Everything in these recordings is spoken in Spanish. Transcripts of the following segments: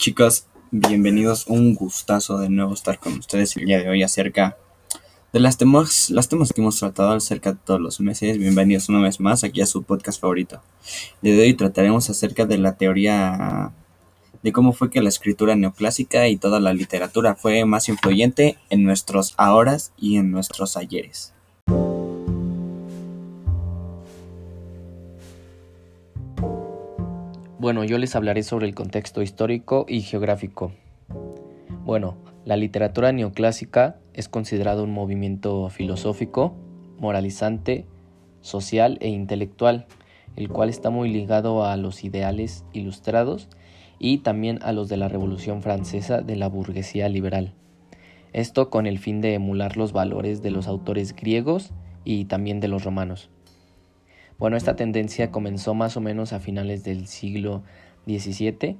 Chicos, bienvenidos. Un gustazo de nuevo estar con ustedes el día de hoy acerca de las temas, las temas que hemos tratado acerca de todos los meses. Bienvenidos una vez más aquí a su podcast favorito. El día de hoy trataremos acerca de la teoría de cómo fue que la escritura neoclásica y toda la literatura fue más influyente en nuestros ahora y en nuestros ayeres. Bueno, yo les hablaré sobre el contexto histórico y geográfico. Bueno, la literatura neoclásica es considerada un movimiento filosófico, moralizante, social e intelectual, el cual está muy ligado a los ideales ilustrados y también a los de la Revolución Francesa de la burguesía liberal. Esto con el fin de emular los valores de los autores griegos y también de los romanos. Bueno, esta tendencia comenzó más o menos a finales del siglo XVII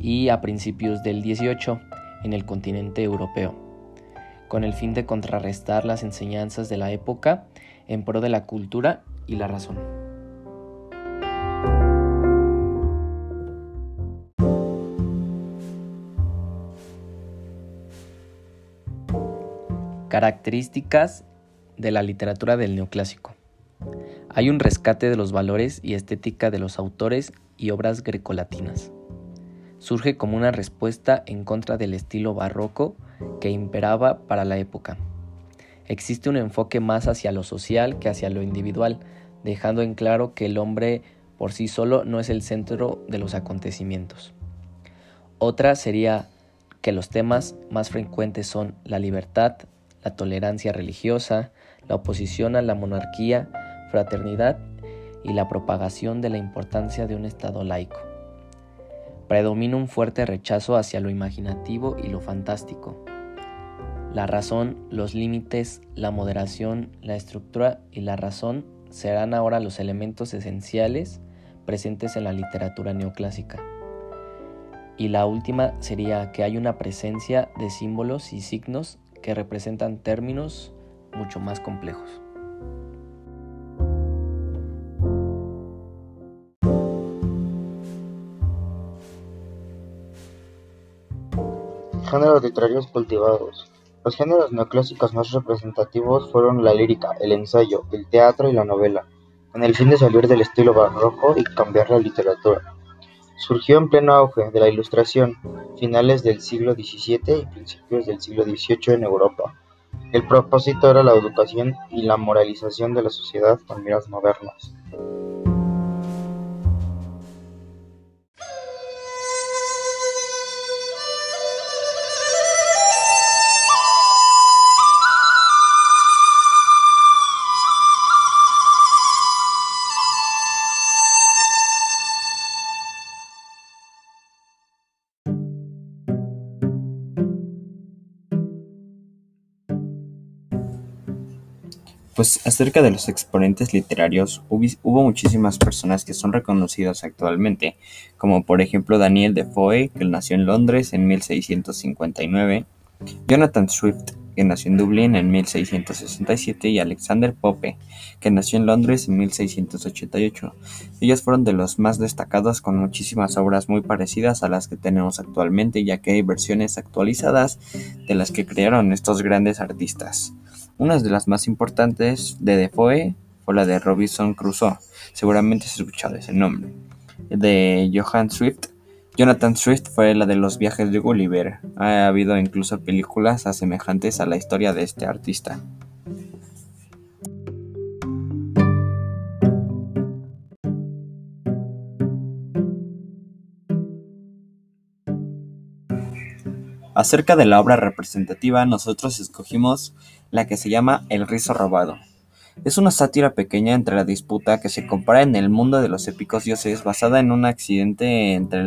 y a principios del XVIII en el continente europeo, con el fin de contrarrestar las enseñanzas de la época en pro de la cultura y la razón. Características de la literatura del neoclásico. Hay un rescate de los valores y estética de los autores y obras grecolatinas. Surge como una respuesta en contra del estilo barroco que imperaba para la época. Existe un enfoque más hacia lo social que hacia lo individual, dejando en claro que el hombre por sí solo no es el centro de los acontecimientos. Otra sería que los temas más frecuentes son la libertad, la tolerancia religiosa, la oposición a la monarquía, fraternidad y la propagación de la importancia de un Estado laico. Predomina un fuerte rechazo hacia lo imaginativo y lo fantástico. La razón, los límites, la moderación, la estructura y la razón serán ahora los elementos esenciales presentes en la literatura neoclásica. Y la última sería que hay una presencia de símbolos y signos que representan términos mucho más complejos. Géneros literarios cultivados. Los géneros neoclásicos más representativos fueron la lírica, el ensayo, el teatro y la novela, con el fin de salir del estilo barroco y cambiar la literatura. Surgió en pleno auge de la Ilustración, finales del siglo XVII y principios del siglo XVIII en Europa. El propósito era la educación y la moralización de la sociedad con miras modernas. Pues acerca de los exponentes literarios, hubo muchísimas personas que son reconocidas actualmente, como por ejemplo Daniel Defoe, que nació en Londres en 1659, Jonathan Swift, que nació en Dublín en 1667, y Alexander Pope, que nació en Londres en 1688. Ellos fueron de los más destacados con muchísimas obras muy parecidas a las que tenemos actualmente, ya que hay versiones actualizadas de las que crearon estos grandes artistas. Una de las más importantes de Defoe fue la de Robinson Crusoe, seguramente has escuchado ese nombre. De Johann Swift, Jonathan Swift fue la de los viajes de Gulliver. Ha habido incluso películas semejantes a la historia de este artista. Acerca de la obra representativa, nosotros escogimos la que se llama El rizo robado. Es una sátira pequeña entre la disputa que se compara en el mundo de los épicos dioses basada en un accidente entre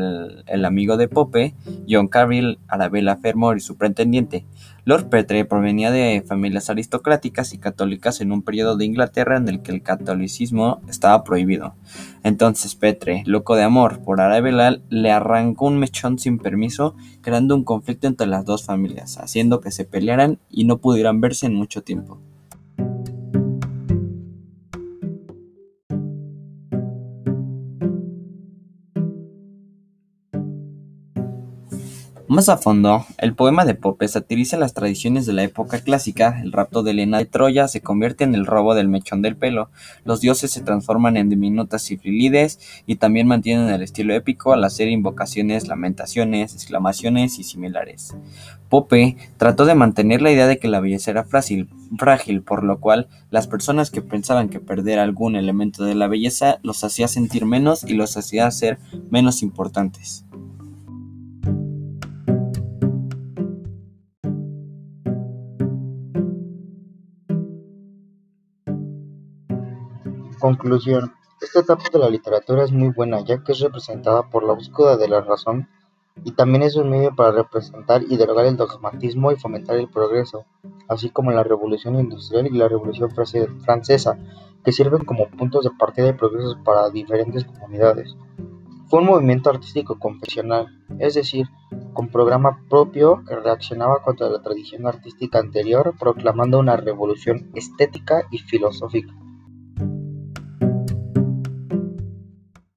el, amigo de Pope, John Carville, Arabella Fermor y su pretendiente. Lord Petre provenía de familias aristocráticas y católicas en un periodo de Inglaterra en el que el catolicismo estaba prohibido. Entonces Petre, loco de amor por Arabella, le arrancó un mechón sin permiso, creando un conflicto entre las dos familias, haciendo que se pelearan y no pudieran verse en mucho tiempo. Más a fondo, el poema de Pope satiriza las tradiciones de la época clásica, el rapto de Helena de Troya se convierte en el robo del mechón del pelo, los dioses se transforman en diminutas cifrilides y también mantienen el estilo épico al hacer invocaciones, lamentaciones, exclamaciones y similares. Pope trató de mantener la idea de que la belleza era frágil, frágil, por lo cual las personas que pensaban que perder algún elemento de la belleza los hacía sentir menos y los hacía ser menos importantes. Conclusión: Esta etapa de la literatura es muy buena ya que es representada por la búsqueda de la razón y también es un medio para representar y derogar el dogmatismo y fomentar el progreso, así como la Revolución Industrial y la Revolución Francesa, que sirven como puntos de partida y progresos para diferentes comunidades. Fue un movimiento artístico confesional, es decir, con programa propio que reaccionaba contra la tradición artística anterior, proclamando una revolución estética y filosófica.